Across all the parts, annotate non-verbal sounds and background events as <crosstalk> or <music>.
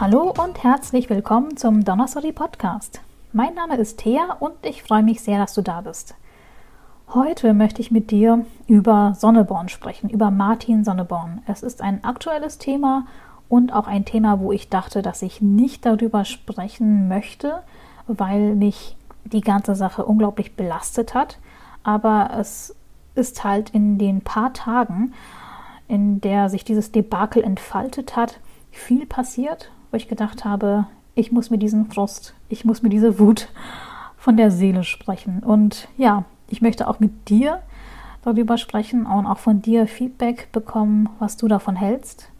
Hallo und herzlich willkommen zum Donnerstory Podcast. Mein Name ist Thea und ich freue mich sehr, dass du da bist. Heute möchte ich mit dir über Sonneborn sprechen, über Martin Sonneborn. Es ist ein aktuelles Thema und auch ein Thema, wo ich dachte, dass ich nicht darüber sprechen möchte, weil mich die ganze Sache unglaublich belastet hat. Aber es ist halt in den paar Tagen, in der sich dieses Debakel entfaltet hat, viel passiert, wo ich gedacht habe, ich muss mir diesen Frust, ich muss mir diese Wut von der Seele sprechen. Und ja, ich möchte auch mit dir darüber sprechen und auch von dir Feedback bekommen, was du davon hältst.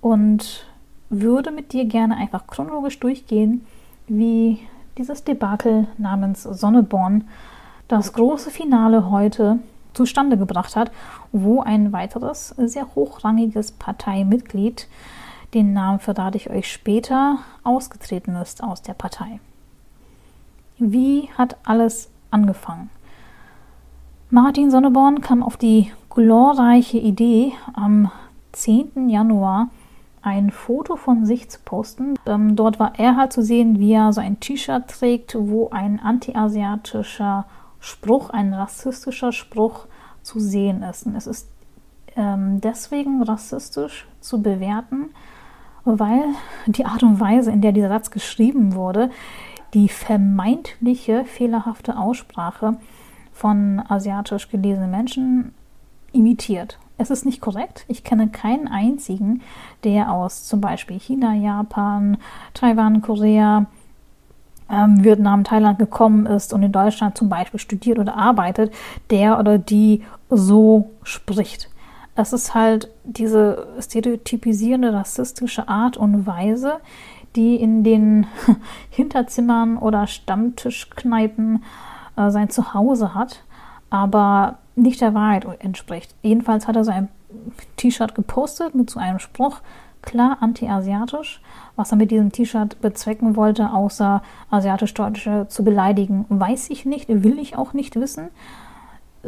Und würde mit dir gerne einfach chronologisch durchgehen, wie dieses Debakel namens Sonneborn das große Finale heute zustande gebracht hat, wo ein weiteres sehr hochrangiges Parteimitglied, den Namen verrate ich euch später, ausgetreten ist aus der Partei. Wie hat alles angefangen? Martin Sonneborn kam auf die glorreiche Idee, am 10. Januar ein Foto von sich zu posten. Ähm, dort war er halt zu sehen, wie er so ein T-Shirt trägt, wo ein antiasiatischer Spruch, ein rassistischer Spruch zu sehen ist. Und es ist ähm, deswegen rassistisch zu bewerten, weil die Art und Weise, in der dieser Satz geschrieben wurde, die vermeintliche fehlerhafte Aussprache von asiatisch gelesenen Menschen imitiert. Es ist nicht korrekt. Ich kenne keinen einzigen, der aus zum Beispiel China, Japan, Taiwan, Korea, ähm, Vietnam, Thailand gekommen ist und in Deutschland zum Beispiel studiert oder arbeitet, der oder die so spricht. Es ist halt diese stereotypisierende rassistische Art und Weise, die in den <laughs> Hinterzimmern oder Stammtischkneipen äh, sein Zuhause hat, aber nicht der Wahrheit entspricht. Jedenfalls hat er so ein T-Shirt gepostet mit so einem Spruch, klar anti-asiatisch. Was er mit diesem T-Shirt bezwecken wollte, außer asiatisch-deutsche zu beleidigen, weiß ich nicht, will ich auch nicht wissen.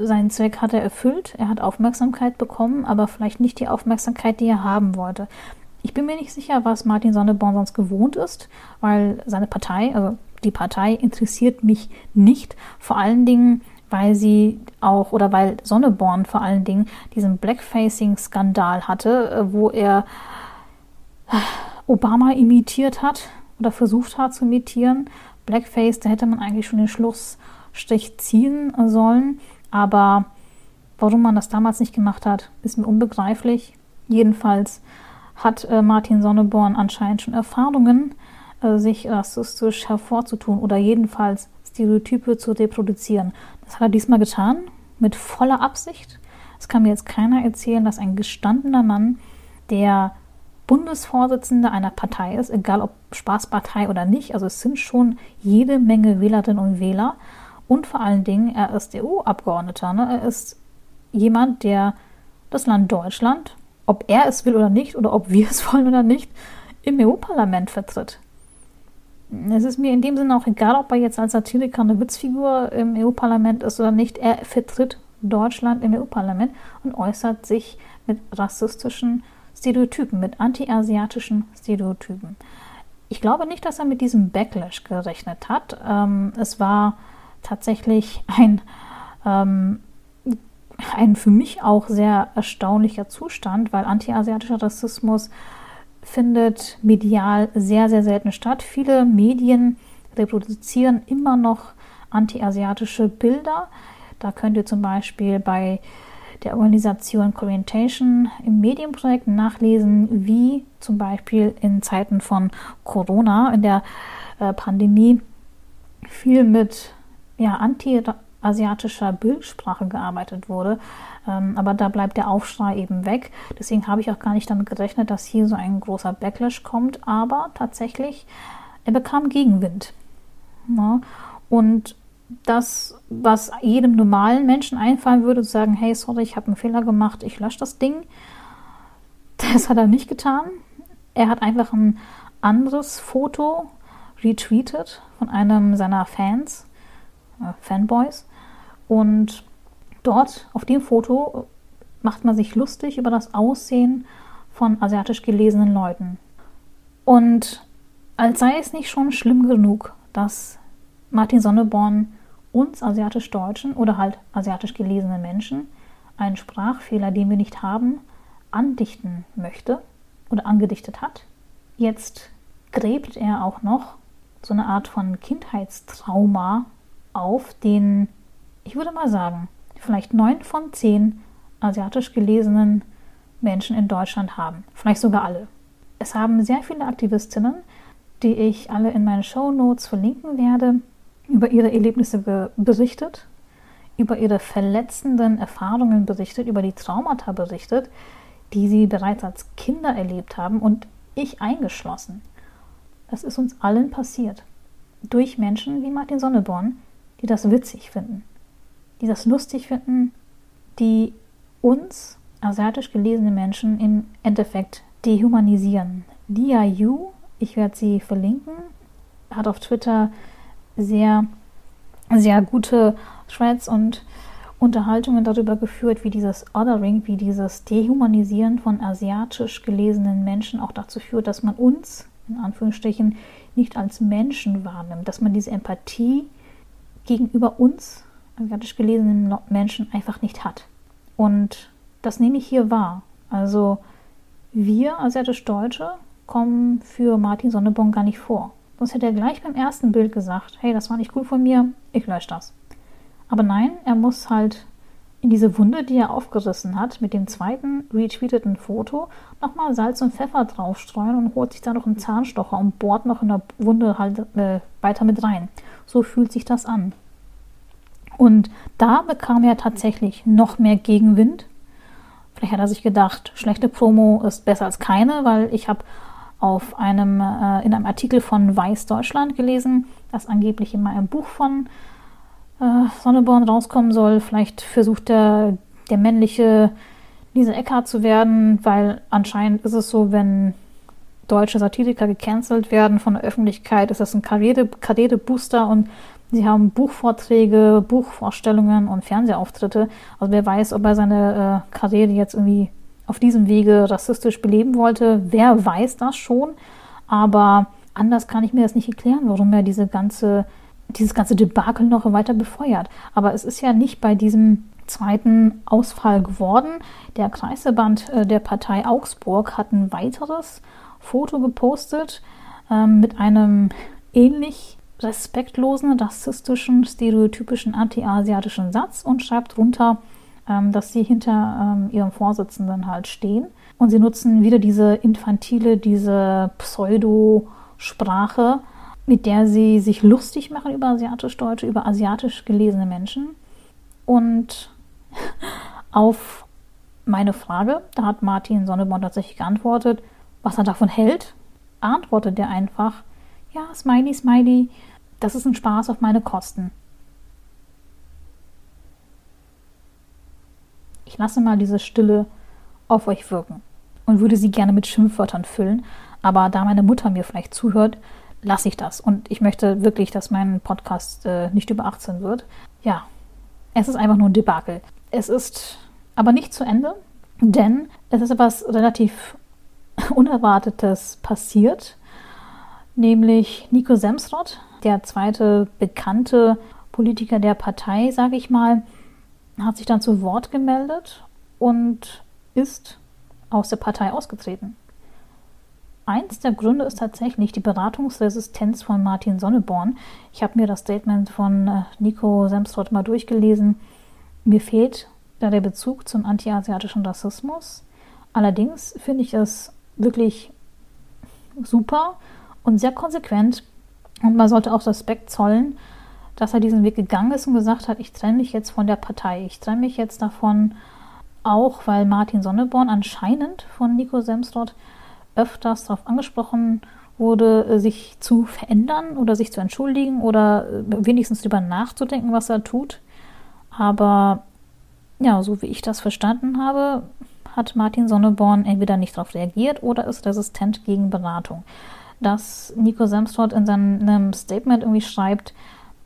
Seinen Zweck hat er erfüllt, er hat Aufmerksamkeit bekommen, aber vielleicht nicht die Aufmerksamkeit, die er haben wollte. Ich bin mir nicht sicher, was Martin Sonneborn sonst gewohnt ist, weil seine Partei, also die Partei interessiert mich nicht. Vor allen Dingen, weil sie auch oder weil Sonneborn vor allen Dingen diesen Blackfacing-Skandal hatte, äh, wo er äh, Obama imitiert hat oder versucht hat zu imitieren. Blackface, da hätte man eigentlich schon den Schlussstrich ziehen sollen. Aber warum man das damals nicht gemacht hat, ist mir unbegreiflich. Jedenfalls hat äh, Martin Sonneborn anscheinend schon Erfahrungen, äh, sich rassistisch hervorzutun oder jedenfalls Stereotype zu reproduzieren. Das hat er diesmal getan, mit voller Absicht. Es kann mir jetzt keiner erzählen, dass ein gestandener Mann, der Bundesvorsitzender einer Partei ist, egal ob Spaßpartei oder nicht, also es sind schon jede Menge Wählerinnen und Wähler und vor allen Dingen, er ist EU-Abgeordneter. Ne? Er ist jemand, der das Land Deutschland, ob er es will oder nicht, oder ob wir <laughs> es wollen oder nicht, im EU-Parlament vertritt. Es ist mir in dem Sinne auch egal, ob er jetzt als Satiriker eine Witzfigur im EU-Parlament ist oder nicht. Er vertritt Deutschland im EU-Parlament und äußert sich mit rassistischen Stereotypen, mit anti-asiatischen Stereotypen. Ich glaube nicht, dass er mit diesem Backlash gerechnet hat. Ähm, es war tatsächlich ein, ähm, ein für mich auch sehr erstaunlicher Zustand, weil anti-asiatischer Rassismus findet medial sehr, sehr selten statt. Viele Medien reproduzieren immer noch anti-asiatische Bilder. Da könnt ihr zum Beispiel bei der Organisation Orientation im Medienprojekt nachlesen, wie zum Beispiel in Zeiten von Corona, in der äh, Pandemie, viel mit ja, anti-asiatischer Bildsprache gearbeitet wurde. Ähm, aber da bleibt der Aufschrei eben weg. Deswegen habe ich auch gar nicht damit gerechnet, dass hier so ein großer Backlash kommt. Aber tatsächlich, er bekam Gegenwind. Ja, und das, was jedem normalen Menschen einfallen würde, zu sagen, hey, sorry, ich habe einen Fehler gemacht, ich lösche das Ding, das hat er nicht getan. Er hat einfach ein anderes Foto retweetet von einem seiner Fans, äh, Fanboys. Und Dort auf dem Foto macht man sich lustig über das Aussehen von asiatisch gelesenen Leuten. Und als sei es nicht schon schlimm genug, dass Martin Sonneborn uns asiatisch-deutschen oder halt asiatisch gelesenen Menschen einen Sprachfehler, den wir nicht haben, andichten möchte oder angedichtet hat. Jetzt gräbt er auch noch so eine Art von Kindheitstrauma auf, den, ich würde mal sagen, vielleicht neun von zehn asiatisch gelesenen Menschen in Deutschland haben. Vielleicht sogar alle. Es haben sehr viele Aktivistinnen, die ich alle in meinen Show Notes verlinken werde, über ihre Erlebnisse berichtet, über ihre verletzenden Erfahrungen berichtet, über die Traumata berichtet, die sie bereits als Kinder erlebt haben und ich eingeschlossen. Das ist uns allen passiert. Durch Menschen wie Martin Sonneborn, die das witzig finden, die das lustig finden, die uns, asiatisch gelesene Menschen, im Endeffekt dehumanisieren. Lia Yu, ich werde sie verlinken, hat auf Twitter sehr, sehr gute Threads und Unterhaltungen darüber geführt, wie dieses Othering, wie dieses Dehumanisieren von asiatisch gelesenen Menschen auch dazu führt, dass man uns, in Anführungsstrichen, nicht als Menschen wahrnimmt, dass man diese Empathie gegenüber uns, asiatisch gelesenen Menschen, einfach nicht hat. Und das nehme ich hier wahr. Also wir asiatisch-Deutsche kommen für Martin Sonneborn gar nicht vor. Sonst hätte er gleich beim ersten Bild gesagt, hey, das war nicht cool von mir, ich lösche das. Aber nein, er muss halt diese Wunde, die er aufgerissen hat, mit dem zweiten retweeteten Foto nochmal Salz und Pfeffer draufstreuen und holt sich da noch einen Zahnstocher und bohrt noch in der Wunde halt äh, weiter mit rein. So fühlt sich das an. Und da bekam er tatsächlich noch mehr Gegenwind. Vielleicht hat er sich gedacht, schlechte Promo ist besser als keine, weil ich habe auf einem, äh, in einem Artikel von Weiß Deutschland gelesen, dass angeblich immer ein Buch von äh, Sonneborn rauskommen soll. Vielleicht versucht der, der männliche Lisa Eckhardt zu werden, weil anscheinend ist es so, wenn deutsche Satiriker gecancelt werden von der Öffentlichkeit, ist das ein Karriere-Booster und sie haben Buchvorträge, Buchvorstellungen und Fernsehauftritte. Also wer weiß, ob er seine äh, Karriere jetzt irgendwie auf diesem Wege rassistisch beleben wollte. Wer weiß das schon? Aber anders kann ich mir das nicht erklären, warum er diese ganze dieses ganze Debakel noch weiter befeuert. Aber es ist ja nicht bei diesem zweiten Ausfall geworden. Der Kreisverband äh, der Partei Augsburg hat ein weiteres Foto gepostet äh, mit einem ähnlich respektlosen, rassistischen, stereotypischen, anti-asiatischen Satz und schreibt drunter, ähm, dass sie hinter ähm, ihrem Vorsitzenden halt stehen. Und sie nutzen wieder diese infantile, diese Pseudo-Sprache, mit der sie sich lustig machen über asiatisch-deutsche, über asiatisch gelesene Menschen. Und <laughs> auf meine Frage, da hat Martin Sonneborn tatsächlich geantwortet, was er davon hält, antwortet er einfach, ja, Smiley, Smiley, das ist ein Spaß auf meine Kosten. Ich lasse mal diese Stille auf euch wirken und würde sie gerne mit Schimpfwörtern füllen, aber da meine Mutter mir vielleicht zuhört, lasse ich das. Und ich möchte wirklich, dass mein Podcast äh, nicht über 18 wird. Ja, es ist einfach nur ein Debakel. Es ist aber nicht zu Ende, denn es ist etwas relativ <laughs> Unerwartetes passiert, nämlich Nico Semsrott, der zweite bekannte Politiker der Partei, sage ich mal, hat sich dann zu Wort gemeldet und ist aus der Partei ausgetreten. Eins der Gründe ist tatsächlich die Beratungsresistenz von Martin Sonneborn. Ich habe mir das Statement von äh, Nico Semstrott mal durchgelesen. Mir fehlt da der Bezug zum antiasiatischen Rassismus. Allerdings finde ich es wirklich super und sehr konsequent. Und man sollte auch Respekt zollen, dass er diesen Weg gegangen ist und gesagt hat, ich trenne mich jetzt von der Partei. Ich trenne mich jetzt davon, auch weil Martin Sonneborn anscheinend von Nico Semstrott öfters darauf angesprochen wurde, äh, sich zu verändern oder sich zu entschuldigen oder äh, wenigstens darüber nachzudenken, was er tut. Aber ja, so wie ich das verstanden habe, hat Martin Sonneborn entweder nicht darauf reagiert oder ist resistent gegen Beratung. Dass Nico Semstrott in seinem Statement irgendwie schreibt,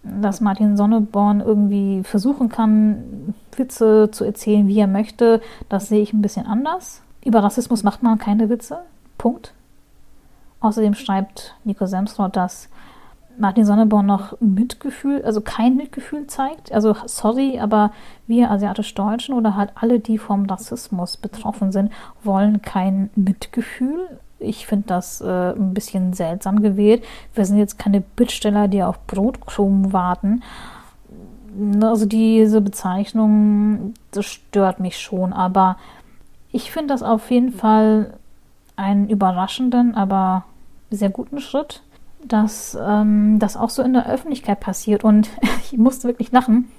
dass Martin Sonneborn irgendwie versuchen kann, Witze zu erzählen, wie er möchte, das sehe ich ein bisschen anders. Über Rassismus macht man keine Witze. Punkt. Außerdem schreibt Nico Semsrott, dass Martin Sonneborn noch Mitgefühl, also kein Mitgefühl zeigt. Also sorry, aber wir asiatisch-Deutschen oder halt alle, die vom Rassismus betroffen sind, wollen kein Mitgefühl. Ich finde das äh, ein bisschen seltsam gewählt. Wir sind jetzt keine Bittsteller, die auf Brotkrumen warten. Also diese Bezeichnung, das stört mich schon, aber ich finde das auf jeden Fall einen überraschenden, aber sehr guten Schritt dass ähm, das auch so in der Öffentlichkeit passiert. Und <laughs> ich musste wirklich lachen.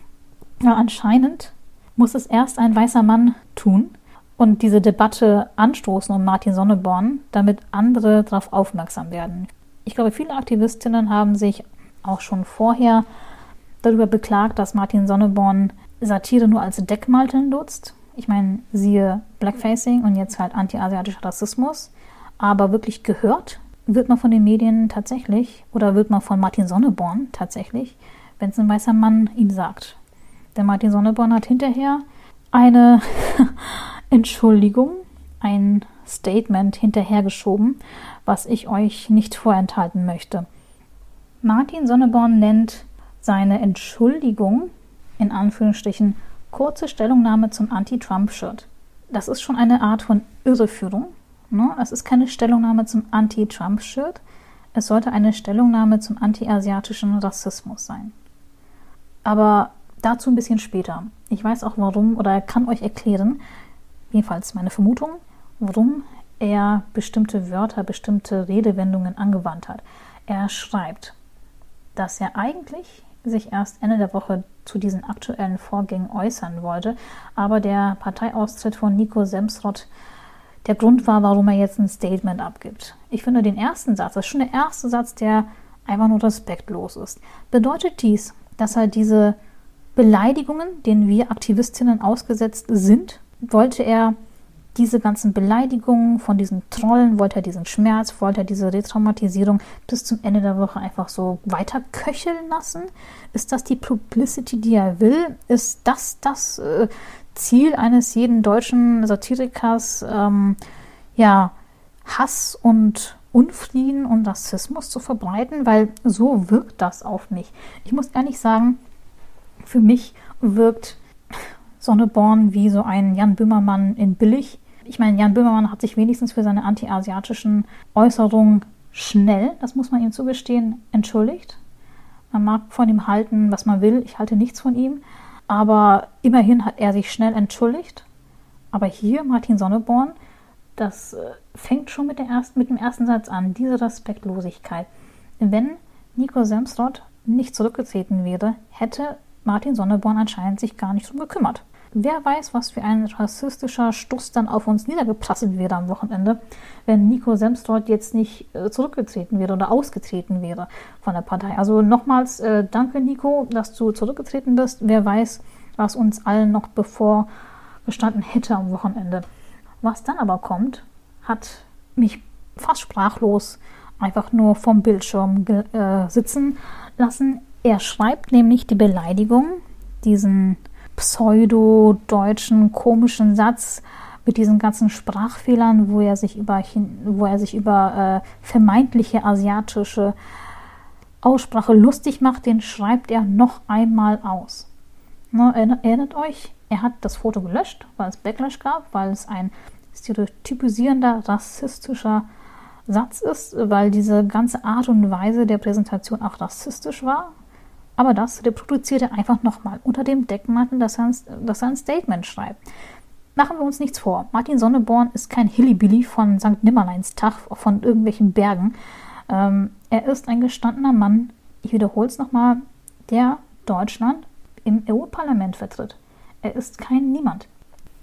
Ja, anscheinend muss es erst ein weißer Mann tun und diese Debatte anstoßen um Martin Sonneborn, damit andere darauf aufmerksam werden. Ich glaube, viele Aktivistinnen haben sich auch schon vorher darüber beklagt, dass Martin Sonneborn Satire nur als Deckmantel nutzt. Ich meine, siehe Blackfacing und jetzt halt anti-asiatischer Rassismus. Aber wirklich gehört wird man von den Medien tatsächlich oder wird man von Martin Sonneborn tatsächlich, wenn es ein weißer Mann ihm sagt. Denn Martin Sonneborn hat hinterher eine <laughs> Entschuldigung, ein Statement hinterhergeschoben, was ich euch nicht vorenthalten möchte. Martin Sonneborn nennt seine Entschuldigung in Anführungsstrichen kurze Stellungnahme zum Anti-Trump-Shirt. Das ist schon eine Art von Irreführung, Ne? Es ist keine Stellungnahme zum Anti-Trump-Shirt. Es sollte eine Stellungnahme zum anti-asiatischen Rassismus sein. Aber dazu ein bisschen später. Ich weiß auch warum oder kann euch erklären, jedenfalls meine Vermutung, warum er bestimmte Wörter, bestimmte Redewendungen angewandt hat. Er schreibt, dass er eigentlich sich erst Ende der Woche zu diesen aktuellen Vorgängen äußern wollte, aber der Parteiaustritt von Nico Semsrott der Grund war, warum er jetzt ein Statement abgibt. Ich finde den ersten Satz, das ist schon der erste Satz, der einfach nur respektlos ist. Bedeutet dies, dass er diese Beleidigungen, denen wir Aktivistinnen ausgesetzt sind, wollte er diese ganzen Beleidigungen von diesen Trollen, wollte er diesen Schmerz, wollte er diese Retraumatisierung bis zum Ende der Woche einfach so weiter köcheln lassen? Ist das die Publicity, die er will? Ist das das äh, Ziel eines jeden deutschen Satirikers, ähm, ja, Hass und Unfrieden und Rassismus zu verbreiten, weil so wirkt das auf mich. Ich muss ehrlich sagen, für mich wirkt Sonneborn wie so ein Jan Böhmermann in billig. Ich meine, Jan Böhmermann hat sich wenigstens für seine anti-asiatischen Äußerungen schnell, das muss man ihm zugestehen, entschuldigt. Man mag von ihm halten, was man will. Ich halte nichts von ihm. Aber immerhin hat er sich schnell entschuldigt. Aber hier, Martin Sonneborn, das äh, fängt schon mit, ersten, mit dem ersten Satz an, diese Respektlosigkeit. Wenn Nico Semsrott nicht zurückgetreten wäre, hätte Martin Sonneborn anscheinend sich gar nicht drum gekümmert. Wer weiß, was für ein rassistischer Stuss dann auf uns niedergeprasselt wäre am Wochenende, wenn Nico Semsrott jetzt nicht äh, zurückgetreten wäre oder ausgetreten wäre von der Partei. Also nochmals äh, danke, Nico, dass du zurückgetreten bist. Wer weiß, was uns allen noch bevorgestanden hätte am Wochenende. Was dann aber kommt, hat mich fast sprachlos einfach nur vom Bildschirm äh, sitzen lassen. Er schreibt nämlich die Beleidigung, diesen pseudo-deutschen komischen Satz mit diesen ganzen Sprachfehlern, wo er sich über, wo er sich über äh, vermeintliche asiatische Aussprache lustig macht, den schreibt er noch einmal aus. Ne, erinnert euch, er hat das Foto gelöscht, weil es Backlash gab, weil es ein stereotypisierender, rassistischer Satz ist, weil diese ganze Art und Weise der Präsentation auch rassistisch war. Aber das reproduziert er einfach nochmal unter dem Deckmantel, dass er, ein, dass er ein Statement schreibt. Machen wir uns nichts vor. Martin Sonneborn ist kein Hillybilly von St. Nimmerleins Tag, von irgendwelchen Bergen. Ähm, er ist ein gestandener Mann, ich wiederhole es nochmal, der Deutschland im EU-Parlament vertritt. Er ist kein Niemand.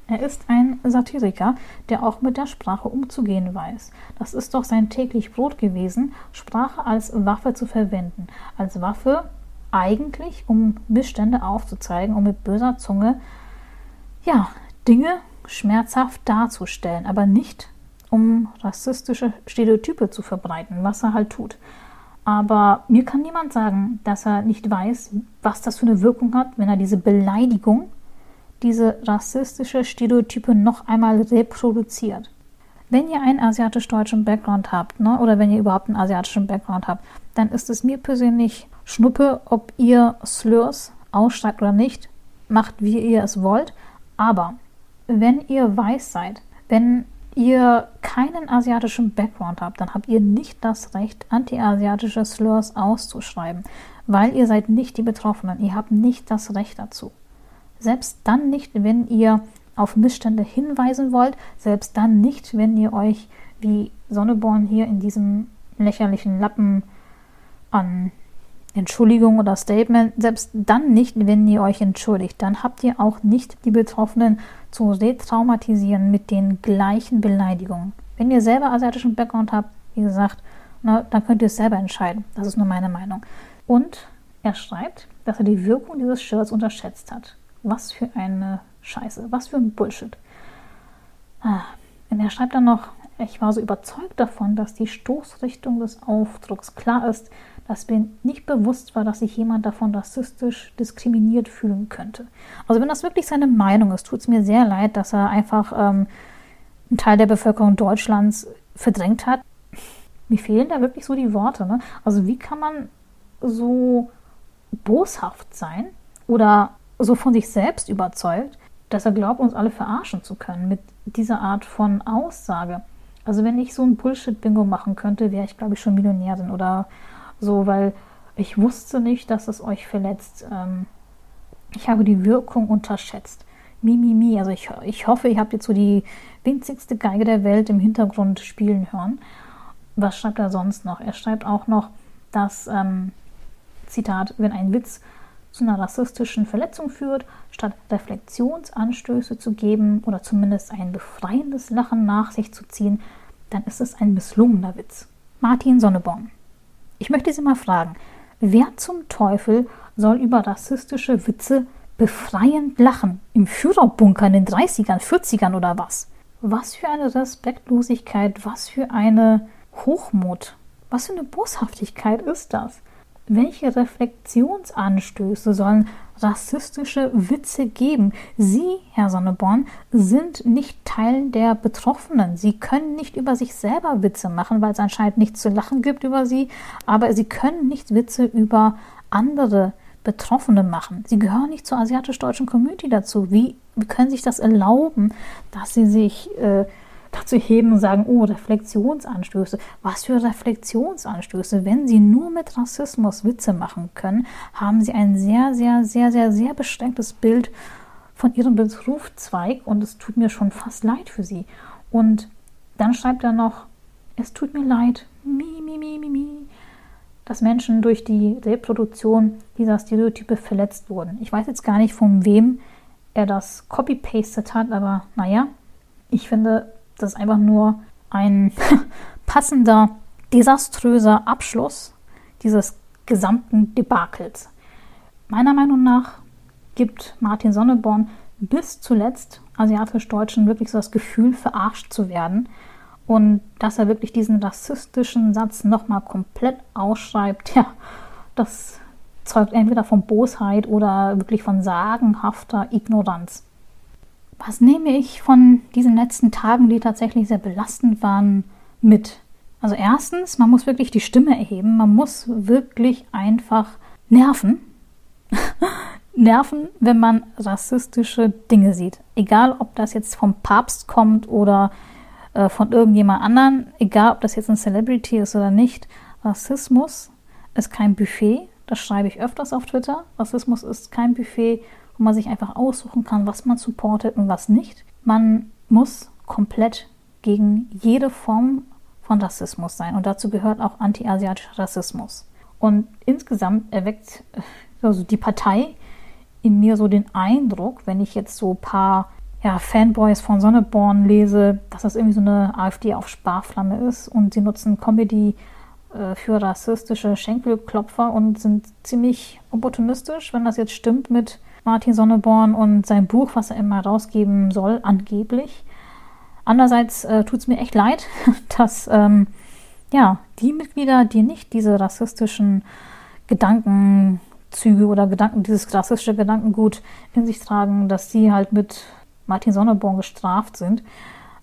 Er ist ein Satiriker, der auch mit der Sprache umzugehen weiß. Das ist doch sein täglich Brot gewesen, Sprache als Waffe zu verwenden. Als Waffe eigentlich, um Missstände aufzuzeigen, um mit böser Zunge, ja, Dinge schmerzhaft darzustellen, aber nicht um rassistische Stereotype zu verbreiten, was er halt tut. Aber mir kann niemand sagen, dass er nicht weiß, was das für eine Wirkung hat, wenn er diese Beleidigung, diese rassistische Stereotype noch einmal reproduziert. Wenn ihr einen asiatisch-deutschen Background habt, ne, oder wenn ihr überhaupt einen asiatischen Background habt, dann ist es mir persönlich Schnuppe, ob ihr Slurs ausschreibt oder nicht. Macht, wie ihr es wollt. Aber wenn ihr weiß seid, wenn ihr keinen asiatischen Background habt, dann habt ihr nicht das Recht, anti-asiatische Slurs auszuschreiben, weil ihr seid nicht die Betroffenen. Ihr habt nicht das Recht dazu. Selbst dann nicht, wenn ihr auf Missstände hinweisen wollt, selbst dann nicht, wenn ihr euch wie Sonneborn hier in diesem lächerlichen Lappen an Entschuldigung oder Statement, selbst dann nicht, wenn ihr euch entschuldigt, dann habt ihr auch nicht die Betroffenen zu retraumatisieren mit den gleichen Beleidigungen. Wenn ihr selber asiatischen Background habt, wie gesagt, na, dann könnt ihr es selber entscheiden. Das ist nur meine Meinung. Und er schreibt, dass er die Wirkung dieses Shirts unterschätzt hat. Was für eine Scheiße, was für ein Bullshit. Ah, und er schreibt dann noch, ich war so überzeugt davon, dass die Stoßrichtung des Aufdrucks klar ist, dass mir nicht bewusst war, dass sich jemand davon rassistisch diskriminiert fühlen könnte. Also wenn das wirklich seine Meinung ist, tut es mir sehr leid, dass er einfach ähm, einen Teil der Bevölkerung Deutschlands verdrängt hat. Mir fehlen da wirklich so die Worte. Ne? Also wie kann man so boshaft sein oder so von sich selbst überzeugt, dass er glaubt, uns alle verarschen zu können mit dieser Art von Aussage. Also wenn ich so ein Bullshit-Bingo machen könnte, wäre ich, glaube ich, schon Millionärin oder so, weil ich wusste nicht, dass es euch verletzt. Ähm, ich habe die Wirkung unterschätzt. Mi, mi, mi. Also ich, ich hoffe, ihr habt jetzt so die winzigste Geige der Welt im Hintergrund spielen hören. Was schreibt er sonst noch? Er schreibt auch noch, dass, ähm, Zitat, wenn ein Witz zu einer rassistischen Verletzung führt, statt Reflexionsanstöße zu geben oder zumindest ein befreiendes Lachen nach sich zu ziehen, dann ist es ein misslungener Witz. Martin Sonneborn. Ich möchte Sie mal fragen, wer zum Teufel soll über rassistische Witze befreiend lachen? Im Führerbunker in den 30ern, 40ern oder was? Was für eine Respektlosigkeit, was für eine Hochmut, was für eine Boshaftigkeit ist das? Welche Reflexionsanstöße sollen rassistische Witze geben? Sie, Herr Sonneborn, sind nicht Teil der Betroffenen. Sie können nicht über sich selber Witze machen, weil es anscheinend nichts zu lachen gibt über sie, aber sie können nicht Witze über andere Betroffene machen. Sie gehören nicht zur asiatisch-deutschen Community dazu. Wie, können sich das erlauben, dass sie sich äh, dazu heben und sagen, oh, Reflexionsanstöße. Was für Reflexionsanstöße? Wenn Sie nur mit Rassismus Witze machen können, haben Sie ein sehr, sehr, sehr, sehr, sehr beschränktes Bild von Ihrem Berufszweig und es tut mir schon fast leid für Sie. Und dann schreibt er noch, es tut mir leid, mi, mi, mi, mi, mi, dass Menschen durch die Reproduktion dieser Stereotype verletzt wurden. Ich weiß jetzt gar nicht, von wem er das copy-pasted hat, aber naja, ich finde, das ist einfach nur ein <laughs> passender, desaströser Abschluss dieses gesamten Debakels. Meiner Meinung nach gibt Martin Sonneborn bis zuletzt asiatisch-Deutschen wirklich so das Gefühl, verarscht zu werden. Und dass er wirklich diesen rassistischen Satz nochmal komplett ausschreibt, <laughs> ja, das zeugt entweder von Bosheit oder wirklich von sagenhafter Ignoranz. Was nehme ich von diesen letzten Tagen, die tatsächlich sehr belastend waren, mit? Also erstens, man muss wirklich die Stimme erheben, man muss wirklich einfach nerven. <laughs> nerven, wenn man rassistische Dinge sieht. Egal, ob das jetzt vom Papst kommt oder äh, von irgendjemand anderen, egal, ob das jetzt ein Celebrity ist oder nicht. Rassismus ist kein Buffet, das schreibe ich öfters auf Twitter. Rassismus ist kein Buffet, man sich einfach aussuchen kann, was man supportet und was nicht. Man muss komplett gegen jede Form von Rassismus sein und dazu gehört auch anti-asiatischer Rassismus. Und insgesamt erweckt äh, also die Partei in mir so den Eindruck, wenn ich jetzt so ein paar ja, Fanboys von Sonneborn lese, dass das irgendwie so eine AfD auf Sparflamme ist und sie nutzen Comedy äh, für rassistische Schenkelklopfer und sind ziemlich opportunistisch, wenn das jetzt stimmt mit Martin Sonneborn und sein Buch, was er immer rausgeben soll, angeblich. Andererseits äh, tut es mir echt leid, <laughs> dass ähm, ja, die Mitglieder, die nicht diese rassistischen Gedankenzüge oder Gedanken, dieses rassistische Gedankengut in sich tragen, dass sie halt mit Martin Sonneborn gestraft sind.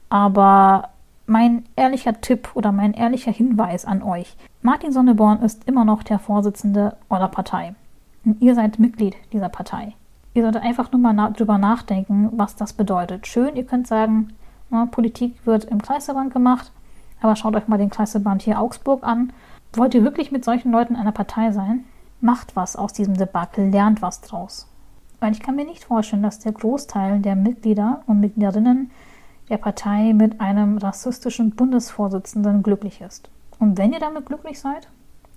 Aber mein ehrlicher Tipp oder mein ehrlicher Hinweis an euch. Martin Sonneborn ist immer noch der Vorsitzende eurer Partei. Und ihr seid Mitglied dieser Partei. Ihr solltet einfach nur mal na drüber nachdenken, was das bedeutet. Schön, ihr könnt sagen, na, Politik wird im Kreisverband gemacht, aber schaut euch mal den Kreisverband hier Augsburg an. Wollt ihr wirklich mit solchen Leuten in einer Partei sein? Macht was aus diesem Debakel, lernt was draus. Weil ich kann mir nicht vorstellen, dass der Großteil der Mitglieder und Mitgliederinnen der Partei mit einem rassistischen Bundesvorsitzenden glücklich ist. Und wenn ihr damit glücklich seid,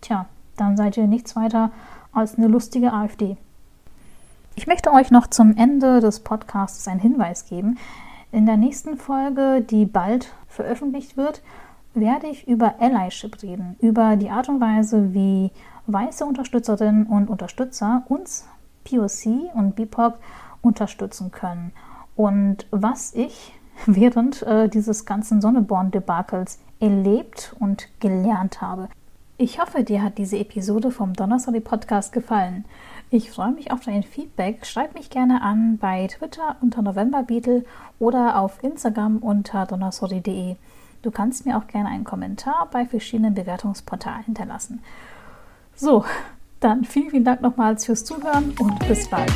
tja, dann seid ihr nichts weiter als eine lustige AfD. Ich möchte euch noch zum Ende des Podcasts einen Hinweis geben. In der nächsten Folge, die bald veröffentlicht wird, werde ich über Allyship reden, über die Art und Weise, wie weiße Unterstützerinnen und Unterstützer uns POC und BIPOC unterstützen können und was ich <laughs> während äh, dieses ganzen Sonneborn-Debakels erlebt und gelernt habe. Ich hoffe, dir hat diese Episode vom Donnerstag Podcast gefallen. Ich freue mich auf dein Feedback. Schreib mich gerne an bei Twitter unter Novemberbeetle oder auf Instagram unter donnersori.de. Du kannst mir auch gerne einen Kommentar bei verschiedenen Bewertungsportalen hinterlassen. So, dann vielen, vielen Dank nochmals fürs Zuhören und bis bald.